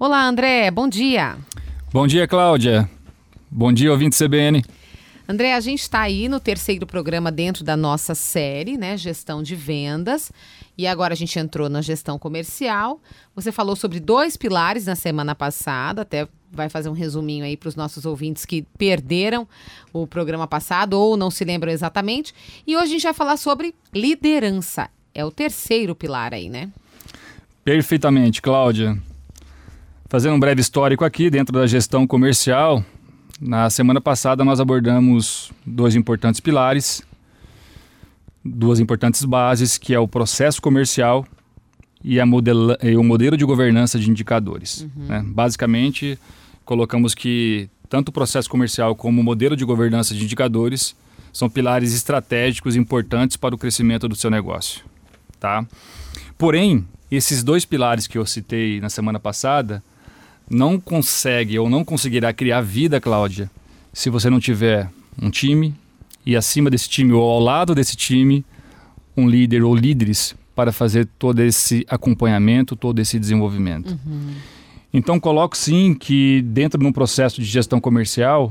Olá, André, bom dia. Bom dia, Cláudia. Bom dia, ouvinte CBN. André, a gente está aí no terceiro programa dentro da nossa série, né? Gestão de vendas. E agora a gente entrou na gestão comercial. Você falou sobre dois pilares na semana passada, até vai fazer um resuminho aí para os nossos ouvintes que perderam o programa passado ou não se lembram exatamente. E hoje a gente vai falar sobre liderança. É o terceiro pilar aí, né? Perfeitamente, Cláudia. Fazendo um breve histórico aqui dentro da gestão comercial, na semana passada nós abordamos dois importantes pilares, duas importantes bases, que é o processo comercial e, modela, e o modelo de governança de indicadores. Uhum. Né? Basicamente, colocamos que tanto o processo comercial como o modelo de governança de indicadores são pilares estratégicos importantes para o crescimento do seu negócio. Tá? Porém, esses dois pilares que eu citei na semana passada não consegue ou não conseguirá criar vida, Cláudia, se você não tiver um time e acima desse time ou ao lado desse time um líder ou líderes para fazer todo esse acompanhamento, todo esse desenvolvimento. Uhum. Então coloco sim que dentro de um processo de gestão comercial,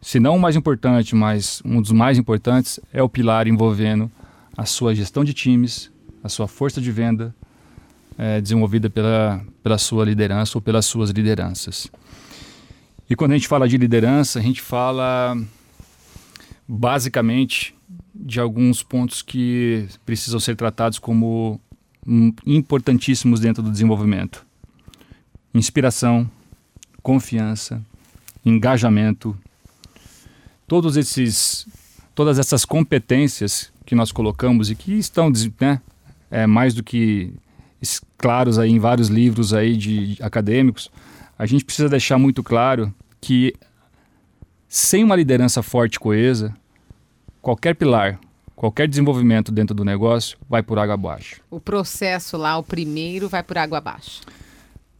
se não o mais importante, mas um dos mais importantes é o pilar envolvendo a sua gestão de times, a sua força de venda, é, desenvolvida pela, pela sua liderança ou pelas suas lideranças. E quando a gente fala de liderança, a gente fala basicamente de alguns pontos que precisam ser tratados como importantíssimos dentro do desenvolvimento: inspiração, confiança, engajamento, todos esses, todas essas competências que nós colocamos e que estão né, é, mais do que claros aí em vários livros aí de, de acadêmicos, a gente precisa deixar muito claro que sem uma liderança forte e coesa, qualquer pilar, qualquer desenvolvimento dentro do negócio vai por água abaixo. O processo lá, o primeiro, vai por água abaixo.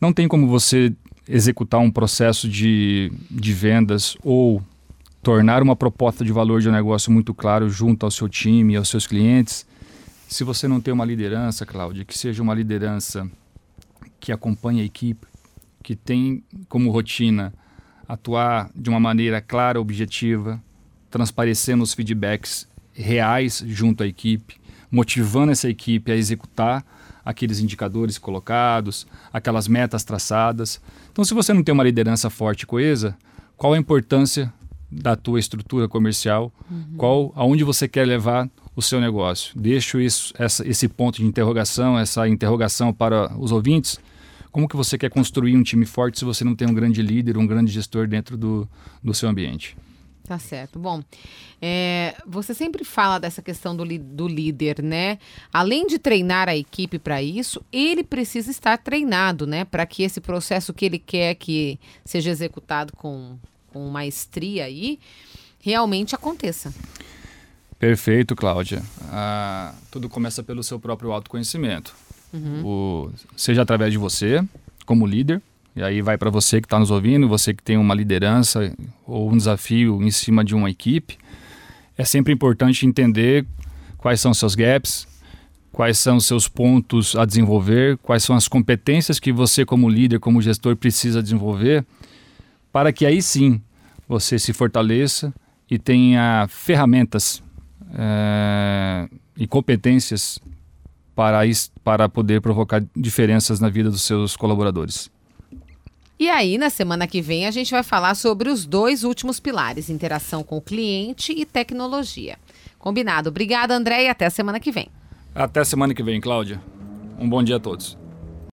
Não tem como você executar um processo de, de vendas ou tornar uma proposta de valor de um negócio muito claro junto ao seu time e aos seus clientes se você não tem uma liderança, Cláudia, que seja uma liderança que acompanhe a equipe, que tem como rotina atuar de uma maneira clara, objetiva, transparecendo os feedbacks reais junto à equipe, motivando essa equipe a executar aqueles indicadores colocados, aquelas metas traçadas. Então, se você não tem uma liderança forte e coesa, qual a importância da tua estrutura comercial? Uhum. Qual aonde você quer levar o seu negócio. Deixo isso, essa, esse ponto de interrogação, essa interrogação para os ouvintes. Como que você quer construir um time forte se você não tem um grande líder, um grande gestor dentro do, do seu ambiente? Tá certo. Bom, é, você sempre fala dessa questão do, do líder, né? Além de treinar a equipe para isso, ele precisa estar treinado, né? Para que esse processo que ele quer que seja executado com, com maestria aí, realmente aconteça. Perfeito, Cláudia. Ah, tudo começa pelo seu próprio autoconhecimento. Uhum. O, seja através de você, como líder, e aí vai para você que está nos ouvindo, você que tem uma liderança ou um desafio em cima de uma equipe. É sempre importante entender quais são seus gaps, quais são os seus pontos a desenvolver, quais são as competências que você, como líder, como gestor, precisa desenvolver, para que aí sim você se fortaleça e tenha ferramentas é, e competências para, para poder provocar diferenças na vida dos seus colaboradores. E aí, na semana que vem, a gente vai falar sobre os dois últimos pilares: interação com o cliente e tecnologia. Combinado. Obrigada, André, e até a semana que vem. Até a semana que vem, Cláudia. Um bom dia a todos.